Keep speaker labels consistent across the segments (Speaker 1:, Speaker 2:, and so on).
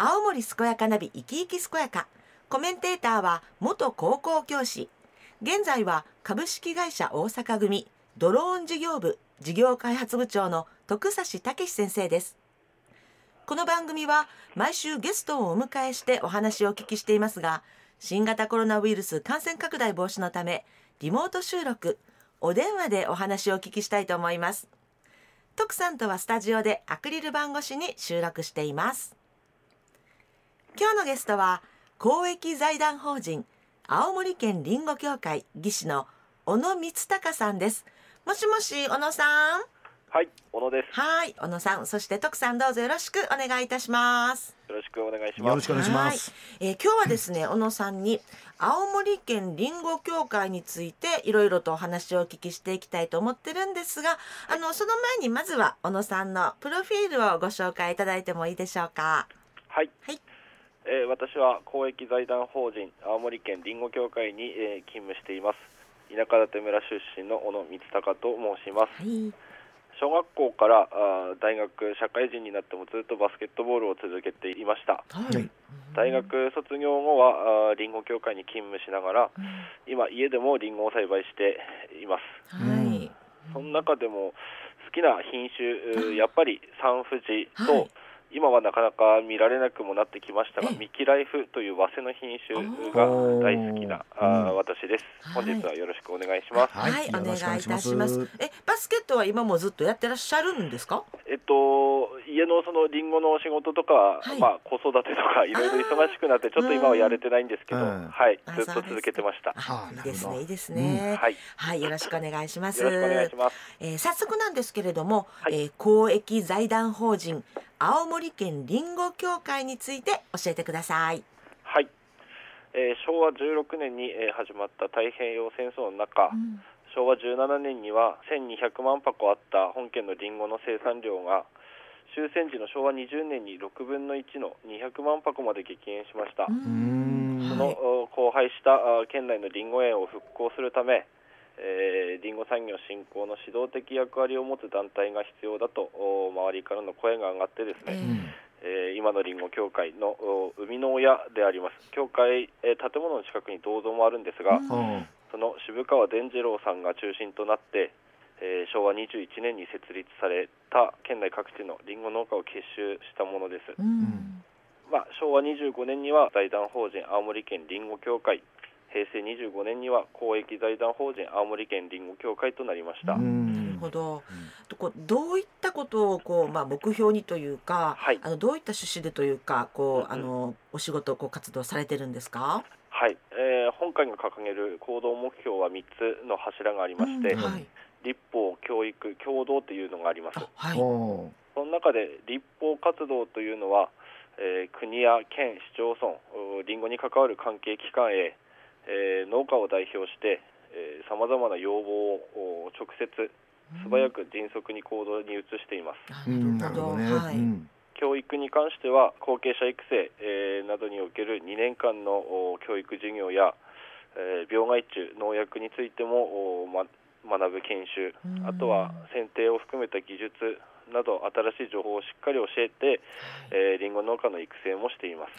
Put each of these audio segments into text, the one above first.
Speaker 1: 青森健やかナビ生き生き健やか。コメンテーターは元高校教師。現在は株式会社大阪組。ドローン事業部。事業開発部長の徳差武先生です。この番組は毎週ゲストをお迎えしてお話をお聞きしていますが新型コロナウイルス感染拡大防止のためリモート収録。お電話でお話をお聞きしたいと思います。徳さんとはスタジオでアクリル板越しに収録しています。今日のゲストは公益財団法人青森県りんご協会技師の小野光隆さんです。もしもし小野さん？
Speaker 2: はい、小野です。
Speaker 1: はい小野さん。そして徳さんどうぞよろしくお願いいたします。
Speaker 2: よろしくお願いします。
Speaker 3: よろしくお願いします。
Speaker 1: はい、えー今日はですね小野さんに青森県りんご協会についていろいろとお話をお聞きしていきたいと思ってるんですがあのその前にまずは小野さんのプロフィールをご紹介いただいてもいいでしょうか？
Speaker 2: はい、
Speaker 1: はい
Speaker 2: えー私は公益財団法人青森県りんご協会に、えー勤務しています。田舎館村出身の小野光隆と申します。
Speaker 1: はい
Speaker 2: 小学校からあー大学社会人になってもずっとバスケットボールを続けていました。
Speaker 1: はい
Speaker 2: 大学卒業後はりんご協会に勤務しながら今家でもりんごを栽培しています。
Speaker 1: はい
Speaker 2: その中でも好きな品種、やっぱりサンフジと、
Speaker 1: はい
Speaker 2: 今はなかなか見られなくもなってきましたが
Speaker 1: ええ、
Speaker 2: ミキライフという早生の品種が大好きなあー
Speaker 3: うん
Speaker 2: 私です。
Speaker 1: はい。
Speaker 2: 本日はよろしくお願いします。
Speaker 1: はい、
Speaker 3: はい
Speaker 1: お願いいたしま
Speaker 3: す。
Speaker 1: えバスケットは今もずっとやってらっしゃるんですか？
Speaker 2: えっと、家のそのリンゴの仕事とか、
Speaker 1: はい。
Speaker 2: まあ子育てとかいろいろ忙しくなって、ちょっと今はやれてないんですけど、
Speaker 3: うん。
Speaker 2: はい。
Speaker 1: あ、
Speaker 2: ずっと続けてました。
Speaker 3: い
Speaker 1: いいですねいいですね、
Speaker 2: はい、
Speaker 1: はいよろしくお願いします。
Speaker 2: よろしくお願いします。
Speaker 1: えー早速なんですけれども、
Speaker 2: はい。
Speaker 1: えー公益財団法人青森県りんご協会について教えてください。
Speaker 2: はい。えー昭和16年に、えー始まった太平洋戦争の中、昭和17年には1200万箱あった本県のリンゴの生産量が終戦時の昭和20年に6分の1の200万箱まで激減しました。その、お荒廃したあ県内のリンゴ園を復興するため、えーリンゴ産業振興の指導的役割を持つ団体が必要だとお周りからの声が上がってですね、えー今のリンゴ協会のお生みの親であります。協会、えー建物の近くに銅像もあるんですが、
Speaker 1: うん
Speaker 2: その渋川伝次郎さんが中心となって、えー昭和21年に設立された県内各地のリンゴ農家を結集したものです、
Speaker 1: うん。
Speaker 2: まあ、昭和25年には財団法人青森県りんご協会平成25年には公益財団法人青森県りんご協会となりました、
Speaker 3: うん。
Speaker 1: なるほど。とこうどういったことをこうまあ目標にというか、
Speaker 2: はい。
Speaker 1: あのどういった趣旨でというかこう、
Speaker 2: うん
Speaker 1: あのお仕事こう活動されてるんですか？
Speaker 2: 会が掲げる行動目標は3つの柱がありまして、
Speaker 1: うんはい。
Speaker 2: 立法教育共同というのがあります
Speaker 1: あはい。
Speaker 3: お
Speaker 2: その中で立法活動というのは、えー国や県市町村りんごに関わる関係機関へ、えー農家を代表してさまざまな要望をお直接素早く迅速に行動に移しています
Speaker 1: あ
Speaker 3: うん
Speaker 1: なるほど。
Speaker 3: なるほどね。
Speaker 1: はい。
Speaker 3: うん
Speaker 2: 教育に関しては後継者育成、えーなどにおける2年間のお教育授業や、えー病害虫農薬についても学ぶ研修
Speaker 1: うん。
Speaker 2: あとは剪定を含めた技術など新しい情報をしっかり教えて、えー、リンゴ農家の育成もしています。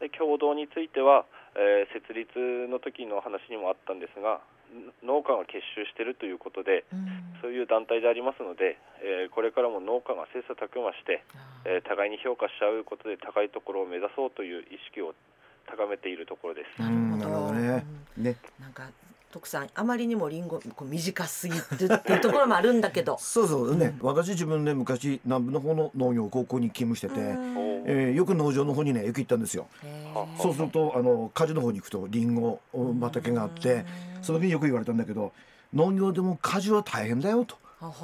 Speaker 2: で共同については、えー設立の時の話にもあったんですがん農家が結集しているということで
Speaker 1: うん。
Speaker 2: そういう団体でありますので、えーこれからも農家が切磋琢磨してえー互いに評価し合うことで高いところを目指そうという意識を高めているところです。
Speaker 3: うんなるほどね。ね。
Speaker 1: なんか徳さんあまりにもリンゴこう短すぎるっていうところもあるんだけど。
Speaker 3: そうそうね。私自分ね昔南部の方の農業高校に勤務してて、
Speaker 1: うん
Speaker 3: えーよく農場の方にねよく行ったんですよ。そうするとあの果樹の方に行くとリンゴ畑があって、その時によく言われたんだけど、農業でも果樹は大変だよと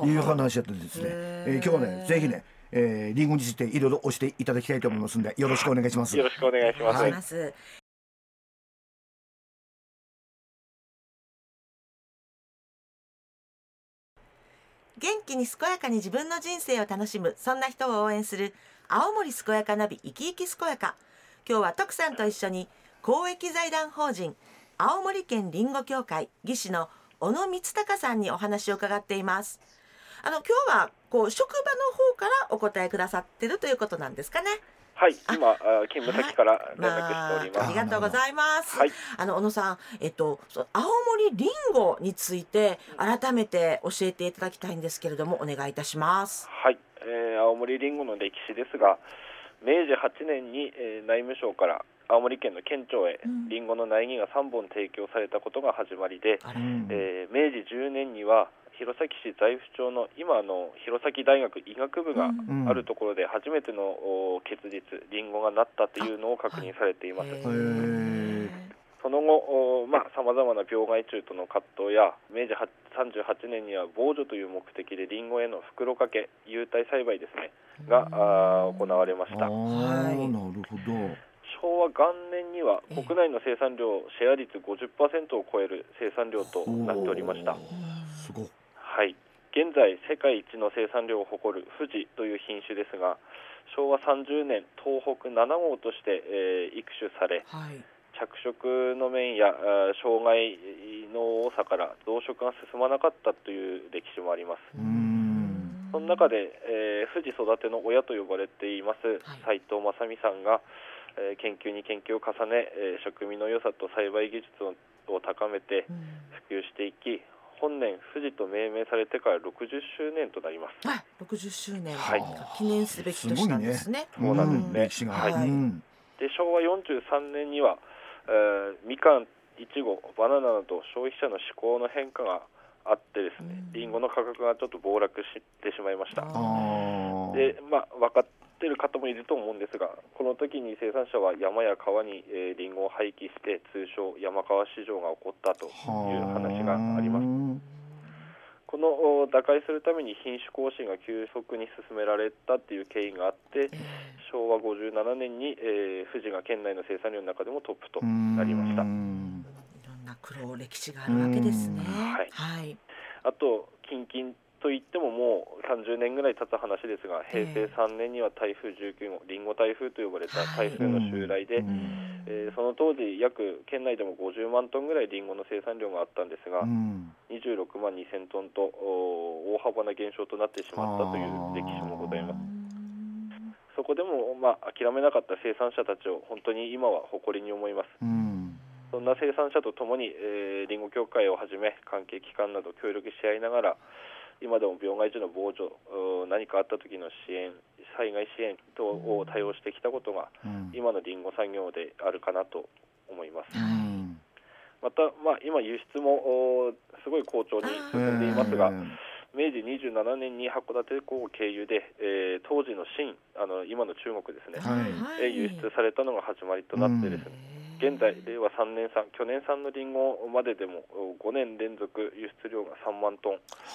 Speaker 3: いう話やってですね。
Speaker 1: へー
Speaker 3: えー今日はねぜひね、えーリンゴについていろいろ教えていただきたいと思いますんでよろしくお願いします。
Speaker 2: よろしくお願いします。
Speaker 1: お願い。元気に健やかに自分の人生を楽しむそんな人を応援する青森健やかナビ生き生き健やか今日は徳さんと一緒に公益財団法人青森県りんご協会技師の小野光隆さんにお話を伺っていますあの今日はこう職場の方からお答えくださってるということなんですかね。
Speaker 2: はい、今あ勤務先から連絡しております。
Speaker 1: まあ、ありがとうございます。
Speaker 2: はい
Speaker 1: あの小野さん、えっと青森りんごについて改めて教えていただきたいんですけれどもお願いいたします。
Speaker 2: はい、えー青森りんごの歴史ですが、明治8年に、えー内務省から青森県の県庁へ
Speaker 1: うん
Speaker 2: りんごの苗木が3本提供されたことが始まりで、
Speaker 3: うん
Speaker 2: えー明治10年には弘前市財府町の今の弘前大学医学部が
Speaker 3: うん。
Speaker 2: あるところで初めてのお結実りんごがなったというのを確認されています。その後、まあ、さまざまな病害虫との葛藤や明治38年には防除という目的でリンゴへの袋掛け有袋栽培ですねが行われました。
Speaker 1: はい。
Speaker 3: なるほど。
Speaker 2: 昭和元年には
Speaker 1: ええ。
Speaker 2: 国内の生産量シェア率50%を超える生産量となっておりました。
Speaker 3: すごい。
Speaker 2: はい現在世界一の生産量を誇る富士という品種ですが昭和30年東北7号として、えー育種され
Speaker 1: はい。
Speaker 2: 着色の面や障害の多さから増殖が進まなかったという歴史もあります。その中で、えー富士育ての親と呼ばれています
Speaker 1: はい
Speaker 2: 斉藤正美さんが、えー研究に研究を重ね、えー食味の良さと栽培技術をを高めて
Speaker 1: うん
Speaker 2: 普及していき本年富士と命名されてから60周年となります。
Speaker 1: はい、60周年、
Speaker 2: はい。
Speaker 1: 記念すべき年なんですね。
Speaker 2: そうなんですね。
Speaker 3: 歴史が。
Speaker 1: はい。
Speaker 3: うん。
Speaker 2: で昭和43年には、えーみかん、いちご、バナナなど消費者の志向の変化があってですね
Speaker 1: うん、
Speaker 2: りんごの価格がちょっと暴落してしまいました。で、まあ、分かってる方もいると思うんですが、この時に生産者は山や川に、えー、リンゴを廃棄して、通称山川市場が起こったという話があります。このお打開するために品種更新が急速に進められたっていう経緯があって、
Speaker 1: え
Speaker 2: 昭和57年に、えー富士が県内の生産量の中でもトップとなりました。
Speaker 1: ーいろんな苦労歴史があるわけですね。
Speaker 3: うん。
Speaker 2: はい。
Speaker 1: はい。
Speaker 2: あと近々といってももう30年ぐらい経つ話ですが平成3年には台風19号リンゴ台風と呼ばれた台風の襲来で、
Speaker 3: うん
Speaker 2: えーその当時約県内でも50万トンぐらいリンゴの生産量があったんですが、
Speaker 3: うん。
Speaker 2: 26万2000トンとお大幅な減少となってしまったという歴史もございます。そこでも、まあ、諦めなかった生産者たちを本当に今は誇りに思います。
Speaker 3: うん。
Speaker 2: そんな生産者とともに、えー、リンゴ協会をはじめ関係機関など協力し合いながら今でも病害虫の防除何かあった時の支援災害支援等を対応してきたことが
Speaker 3: うん。
Speaker 2: 今のリンゴ産業であるかなと思います。
Speaker 3: うん。
Speaker 2: また、まあ、今輸出もおすごい好調に進んでいますが、明治27年に函館港を経由で、えー当時の清あの今の中国ですね、
Speaker 3: はい。
Speaker 2: えー輸出されたのが始まりとなってですね、現在令和3年産去年産のリンゴまででもお5年連続輸出量が3万トン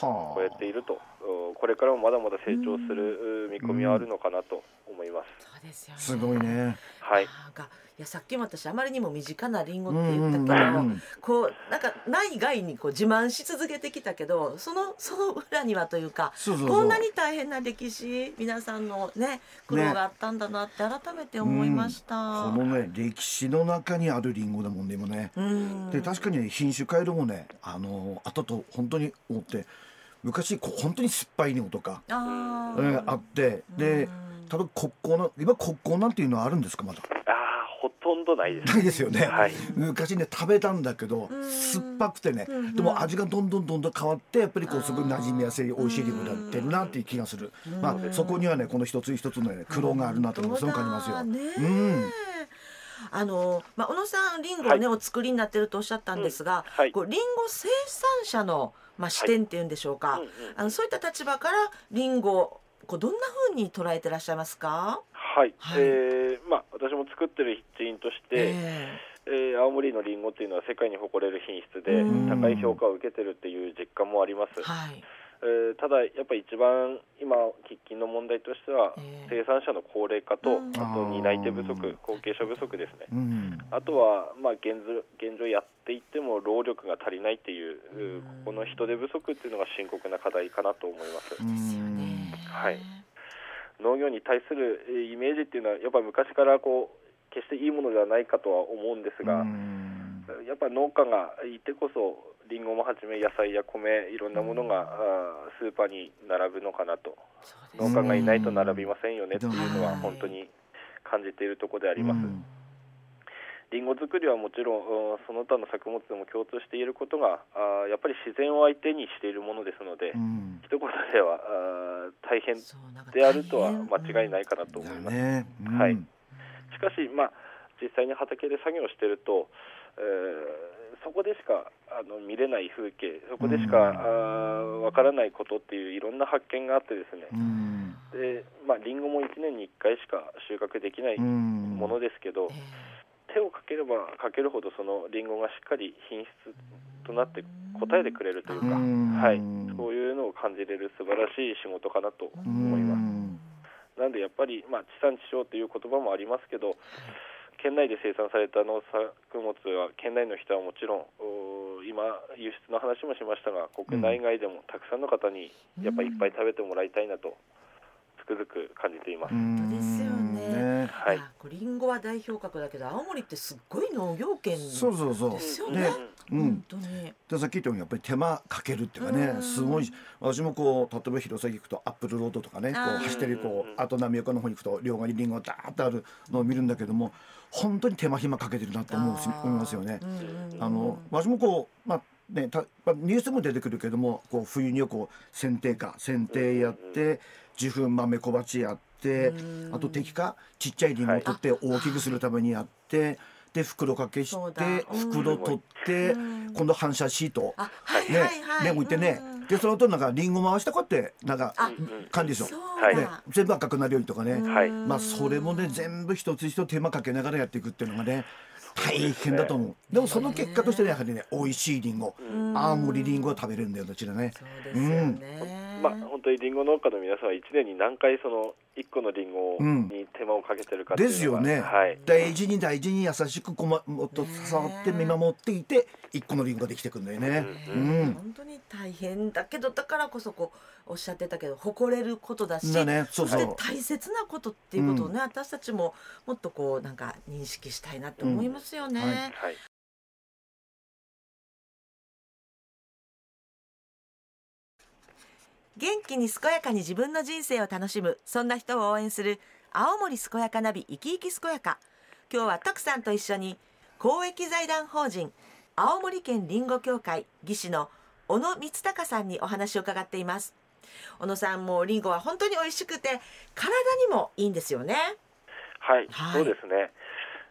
Speaker 3: はあ。
Speaker 2: 超えていると。おこれからもまだまだ成長するう見込みはあるのかなと思います、
Speaker 1: そうですよね。
Speaker 3: すごいね。
Speaker 2: はい。
Speaker 1: なんかいやさっきも私あまりにも身近なリンゴ
Speaker 3: うん
Speaker 1: って言った
Speaker 3: うん
Speaker 1: けど、
Speaker 3: うん。
Speaker 1: こうなんか内外にこう自慢し続けてきたけどその その裏にはというか
Speaker 3: そうそうそう。
Speaker 1: こんなに大変な歴史皆さんのね苦労があったんだなって改めて思いました。
Speaker 3: このね歴史の中にあるリンゴだもんね今ね。
Speaker 1: うん。
Speaker 3: で確かにね品種改良もねあの後と本当に思って昔こう本当に酸っぱいリンゴとか、
Speaker 1: あ
Speaker 3: えーあってで
Speaker 1: うん。
Speaker 3: 多分国交な今国交なんていうのはあるんですかまだ？
Speaker 2: ほとんどないです。
Speaker 3: ないですよね、
Speaker 2: はい。
Speaker 3: 昔ね食べたんだけど
Speaker 1: うん
Speaker 3: 酸っぱくてね
Speaker 1: うん。
Speaker 3: でも味がどんどんどんどん変わってやっぱりこうすごい馴染みやすい美味しいリンゴになってるなっていう気がする。
Speaker 1: うん。
Speaker 3: まあそこにはねこの一つ一つのね苦労があるなとすごく感じますよ。うん
Speaker 1: あのまあ小野さんリンゴをね、お作りになってるとおっしゃったんですが、
Speaker 2: はい。
Speaker 1: こうリンゴ生産者のまあ視点っていうんでしょうか、
Speaker 2: うんうん。
Speaker 1: あのそういった立場からリンゴをこうどんな風に捉えてらっしゃいますか？
Speaker 2: はい、
Speaker 1: はい。
Speaker 2: えーまあ、私も作ってる一員として、
Speaker 1: え
Speaker 2: え。ー青森のリンゴっていうのは世界に誇れる品質で
Speaker 1: うん。
Speaker 2: 高い評価を受けてるっていう実感もあります。
Speaker 1: え、はい。
Speaker 2: えーただやっぱり一番今喫緊の問題としては
Speaker 1: ええ
Speaker 2: 生産者の高齢化と
Speaker 1: うん。
Speaker 2: あと担い手不足後継者不足ですね。
Speaker 3: うん。
Speaker 2: あとはまあ現状現状やっていっても労力が足りないっていう
Speaker 1: うん。
Speaker 2: ここの人手不足っていうのが深刻な課題かなと思います。
Speaker 1: ですよね。
Speaker 2: はい。農業に対するえーイメージっていうのはやっぱ昔からこう決していいものではないかとは思うんですが、
Speaker 3: うん。
Speaker 2: やっぱ農家がいてこそリンゴもはじめ野菜や米いろんなものが、あースーパーに並ぶのかなと。農家がいないと並びませんよねっていうのは
Speaker 1: うん。
Speaker 2: 本当に感じているところであります。
Speaker 3: うん。
Speaker 2: リンゴ作りはもちろん、うんその他の作物でも共通していることが、あーやっぱり自然を相手にしているものですので、
Speaker 3: うん。
Speaker 2: 一言ではあー大変であるとは間違いないかなと思います。
Speaker 3: だね、うん。
Speaker 2: はい。しかし、まあ、実際に畑で作業してると、えーそこでしかあの見れない風景、そこでしかわからないことっていういろんな発見があってですね、
Speaker 3: うん。
Speaker 2: でまあ、リンゴも1年に1回しか収穫できない
Speaker 3: うん。
Speaker 2: ものですけど、
Speaker 1: え
Speaker 2: 手をかければかけるほどそのリンゴがしっかり品質となって答えてくれるというか、
Speaker 3: うん。
Speaker 2: はい、そういうのを感じれる素晴らしい仕事かなと
Speaker 3: う
Speaker 2: 思います。
Speaker 3: ん。
Speaker 2: なんでやっぱり、まあ、地産地消という言葉もありますけど、県内で生産された農作物は県内の人はもちろんお今、輸出の話もしましたが国内外でもたくさんの方にやっぱりいっぱい食べてもらいたいなとつくづく感じています。
Speaker 1: 当ですよね。
Speaker 2: はい。
Speaker 1: リンゴは代表格だけど青森ってすっごい農業圏
Speaker 3: そうそうそう。
Speaker 1: ですよ
Speaker 3: ね。
Speaker 1: ね。
Speaker 3: うん
Speaker 1: 本当に。
Speaker 3: でさっき言ったようにやっぱり手間かけるっていうかね
Speaker 1: うん
Speaker 3: すごいし私もこう例えば弘前行くとアップルロードとかねこう走ってるこ
Speaker 2: う
Speaker 3: あと浪岡の方に行くと両側にリンゴがダーッとあるのを見るんだけども本当に手間暇かけてるなと思う思いますよね。あの私もこうまあねたまあニュースも出てくるけどもこう冬にはこう剪定か剪定やって受粉豆小鉢やって
Speaker 1: うん。
Speaker 3: あと適化ちっちゃいリンゴを取って大きくするためにやってで袋掛けして
Speaker 1: うん。
Speaker 3: 袋取って
Speaker 1: うん。
Speaker 3: 今度反射シート
Speaker 1: あはい
Speaker 3: ね
Speaker 1: はいはい。
Speaker 3: レモンいってね。
Speaker 1: うん
Speaker 3: でその後なんかリンゴ回したこうやってなんか
Speaker 1: あ
Speaker 3: 感じでしょ。
Speaker 1: そう
Speaker 2: はい
Speaker 3: ね
Speaker 1: だ。
Speaker 3: 全部赤くなるようにとかね。
Speaker 2: はい。
Speaker 3: まあそれもね全部一つ一つ手間かけながらやっていくっていうのがね大変だと思う。でもその結果としてねやはりね美味しいリンゴ。
Speaker 1: うん。
Speaker 3: 青森リンゴを食べれるんだよどちらね。
Speaker 1: そうですよね。
Speaker 2: まあ、本当にリンゴ農家の皆さんは1年に何回その1個のリンゴ
Speaker 3: うん。
Speaker 2: に手間をかけてるかうのが、
Speaker 3: ですよね。
Speaker 2: はい、
Speaker 3: 大事に大事に優しくこまもっと触って見守っていて一個のリンゴができてくんだよね。
Speaker 2: う
Speaker 3: うん。ん。
Speaker 1: 本当に大変だけどだからこそこうおっしゃってたけど誇れることだし
Speaker 3: だね。そうそう。
Speaker 1: そして大切なことっていうことをね、私たちももっとこうなんか認識したいなって思いますよね。
Speaker 3: うん。はい。
Speaker 2: はい
Speaker 1: 元気に健やかに自分の人生を楽しむそんな人を応援する青森健やかナビ生き生き健やか。今日は徳さんと一緒に公益財団法人青森県りんご協会技師の小野光隆さんにお話を伺っています。小野さんもりんごは本当に美味しくて体にもいいんですよね。
Speaker 2: はい、
Speaker 1: はい。
Speaker 2: そうですね。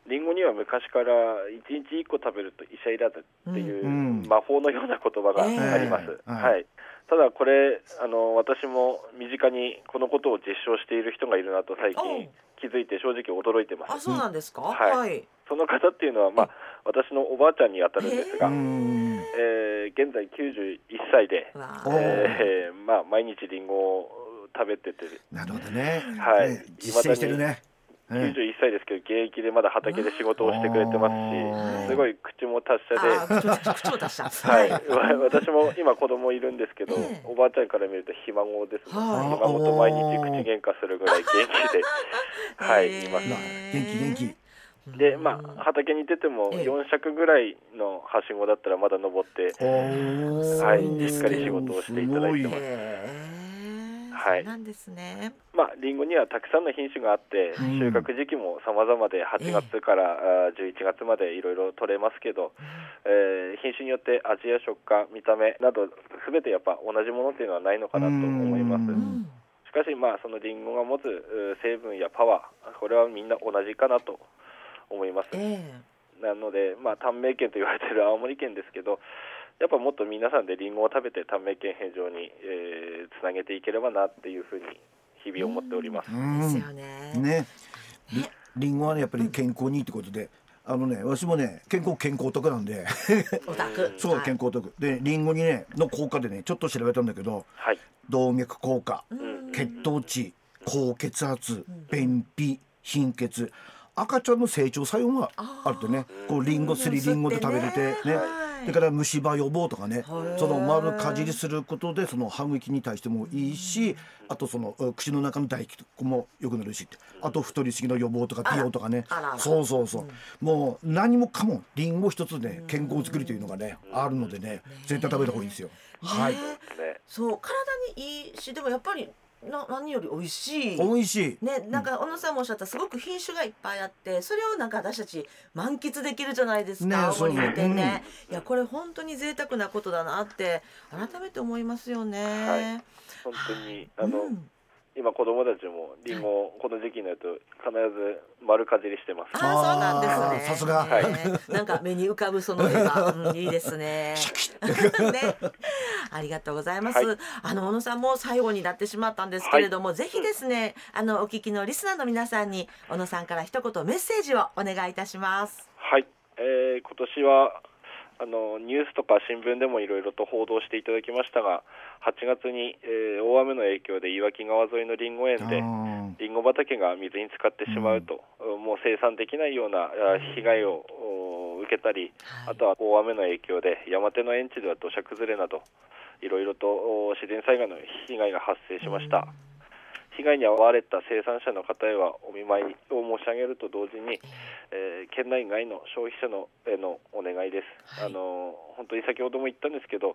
Speaker 2: リンゴには昔から1日1個食べると医者いらずっていう
Speaker 3: うん。
Speaker 2: 魔法のような言葉があります。
Speaker 3: ええ。
Speaker 2: はい、
Speaker 3: はい
Speaker 2: ただこれあの私も身近にこのことを実証している人がいるなと最近気づいて正直驚いてます。
Speaker 1: あそうなんですか、
Speaker 2: はい。その方っていうのはまあ私のおばあちゃんにあたるんです
Speaker 3: う
Speaker 2: が、
Speaker 3: ん。
Speaker 2: えー現在91歳で、えーまあ毎日リンゴを食べてて。
Speaker 3: なるほどね。
Speaker 2: はい。
Speaker 3: ね実践してるねね
Speaker 2: 91歳ですけど現役でまだ畑で仕事をしてくれてますしすごい口も達者で。はい、わ 私も今子供いるんですけど、
Speaker 1: ええ。
Speaker 2: おばあちゃんから見るとひ孫です。ね、
Speaker 1: はい
Speaker 2: ひ孫と毎日口喧嘩するぐらい元気で、はい、います。
Speaker 3: まあ元気元気。
Speaker 2: で、まあ、畑に出ても
Speaker 1: ええ。
Speaker 2: 4尺ぐらいのはしごだったらまだ登って、はいしっかり仕事をしていただいてますはい
Speaker 1: なんですね。
Speaker 2: まあ、リンゴにはたくさんの品種があって、
Speaker 3: うん
Speaker 2: 収穫時期も様々で8月からあー11月までいろいろ取れますけど、えー品種によって味や食感、見た目など全てやっぱ同じものっていうのはないのかなと思います。しかし、まあ、そのリンゴが持つう成分やパワー、これはみんな同じかなと思います。
Speaker 1: え
Speaker 2: なので、まあ、短命県と言われている青森県ですけど、やっぱもっと皆さんでリンゴを食べて短命県返上に、えーつなげていければなっていうふうに日々思っております。
Speaker 1: ですよね。
Speaker 3: ね。りりんごはねやっぱり健康にいいってことで、あのね私もね健康健康得なんで。そう
Speaker 1: はい。
Speaker 3: 健康得でりんごにねの効果でねちょっと調べたんだけど。
Speaker 2: はい、
Speaker 3: 動脈硬化
Speaker 1: うん。
Speaker 3: 血糖値高血圧便秘貧血。赤ちゃんの成長作用があるとね。こうリンゴすりリンゴで食べれてね。
Speaker 1: ははい
Speaker 3: それから虫歯予防とかね
Speaker 1: はい
Speaker 3: その丸かじりすることでその歯茎に対してもいいしあとそのう口の中の唾液とかも良くなるしあと太りすぎの予防とか美容とかね。そうそうそう、もう何もかもリンゴ一つね健康づくりというのがねあるのでね絶対食べた方がいいですよ。はい。
Speaker 1: そう体にいいしでもやっぱりな何より美味しい。
Speaker 3: 美味しい。
Speaker 1: ね、なんか小野さんもおっしゃったすごく品種がいっぱいあってそれをなんか私たち満喫できるじゃないです
Speaker 3: ね
Speaker 1: か、青森
Speaker 3: そう
Speaker 1: ってね、いやこれ本当に贅沢なことだなって改めて思いますよね。
Speaker 2: はい。本当にあの、
Speaker 1: うん
Speaker 2: 今子供たちもリンゴをこの時期になると必ず丸かじりしてます。
Speaker 1: ああそうなんですね。
Speaker 3: さすが
Speaker 1: ねなんか目に浮かぶその絵が、うん、いいですね。ね、ありがとうございます。
Speaker 2: はい
Speaker 1: あの小野さんも最後になってしまったんですけれども、ぜひですね、あのお聞きのリスナーの皆さんに小野さんから一言メッセージをお願いいたします。
Speaker 2: はい、えー今年はあのニュースとか新聞でもいろいろと報道していただきましたが、8月に、えー大雨の影響で岩木川沿いのリンゴ園で
Speaker 3: あ
Speaker 2: リンゴ畑が水に浸かってしまうと、もう生産できないようなあ被害をお受けたり、あとは大雨の影響で山手の園地では土砂崩れなどいろいろとお自然災害の被害が発生しました。被害に遭われた生産者の方へはお見舞いを申し上げると同時に、えー県内外の消費者のへのお願いです、
Speaker 1: はい。
Speaker 2: あの本当に先ほども言ったんですけど、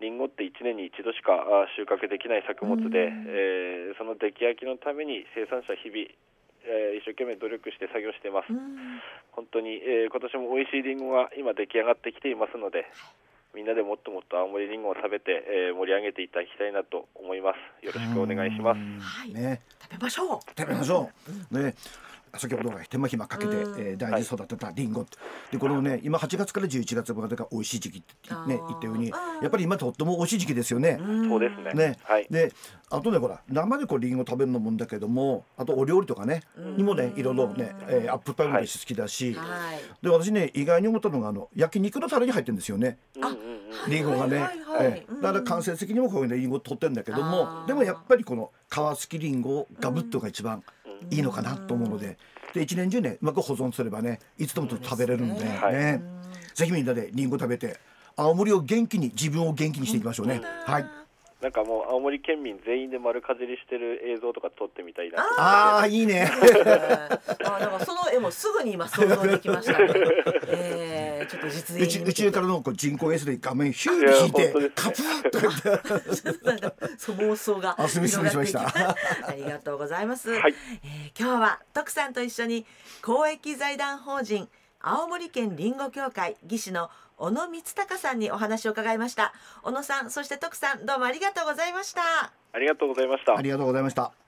Speaker 2: りん。ごって1年に一度しかあ収穫できない作物で、
Speaker 1: うん。
Speaker 2: えーその出来焼きのために生産者日々、えー一生懸命努力して作業しています、
Speaker 1: うん。
Speaker 2: 本当に、えー今年も美味しいりんごが今出来上がってきていますので、みんなでもっともっと青森りんごを食べて、えー盛り上げていただきたいなと思いますよろしくお願いします
Speaker 3: うん
Speaker 1: はい
Speaker 3: ね
Speaker 1: 食べましょう。
Speaker 3: 食べましょう。ね。先ほどの手間暇かけて、
Speaker 1: うん。
Speaker 3: えー大事に育てたリンゴ、でこのね今8月から11月までが美味しい時期ってね言ったようにやっぱり今とっても美味しい時期ですよね。
Speaker 1: うん。
Speaker 2: そうですね。
Speaker 3: ね、
Speaker 2: はい。
Speaker 3: であとねほら生でこうリンゴ食べるのもんだけどもあとお料理とかねにもねいろいろね、えーアップルパイも私好きだし、
Speaker 1: はい。
Speaker 3: で私ね意外に思ったのがあの焼肉のタレに入ってるんですよね。
Speaker 1: あ
Speaker 2: うんうんうん。
Speaker 3: リンゴがね、
Speaker 1: はいはい。はい
Speaker 3: ええだから間接的にもこういうねリンゴ取ってるんだけど
Speaker 1: あ
Speaker 3: も
Speaker 1: ー。
Speaker 3: でもやっぱりこの皮付きリンゴをガブッとが一番いいのかなと思うので。で一年中ねうまく保存すればねいつでも食べれるんでね。
Speaker 2: はい。
Speaker 3: ぜひみんなでリンゴ食べて青森を元気に自分を元気にしていきましょうね。はい。
Speaker 2: なんかもう青森県民全員で丸かじりしてる映像とか撮ってみたいな
Speaker 3: ああいいね。
Speaker 1: あだからその絵もすぐに今想像できました。ね。えー、ちょっと実演
Speaker 3: 宇宙宇宙からのこう人工衛星で画面ヒュー
Speaker 2: いや
Speaker 3: って引いてカプッとやって
Speaker 1: そう妄想が
Speaker 3: あすみません
Speaker 1: 広がっていき
Speaker 3: しました
Speaker 1: ありがとうございます。
Speaker 2: はい
Speaker 1: えー今日は徳さんと一緒に公益財団法人青森県りんご協会技師の小野光隆さんにお話を伺いました。小野さんそして徳さんどうもありがとうございました。
Speaker 2: ありがとうございました
Speaker 3: ありがとうございました。